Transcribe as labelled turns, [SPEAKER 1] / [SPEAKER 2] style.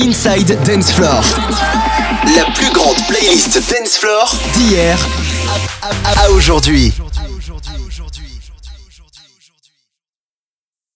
[SPEAKER 1] Inside Dance Floor. La plus grande playlist Dance Floor d'hier à aujourd'hui.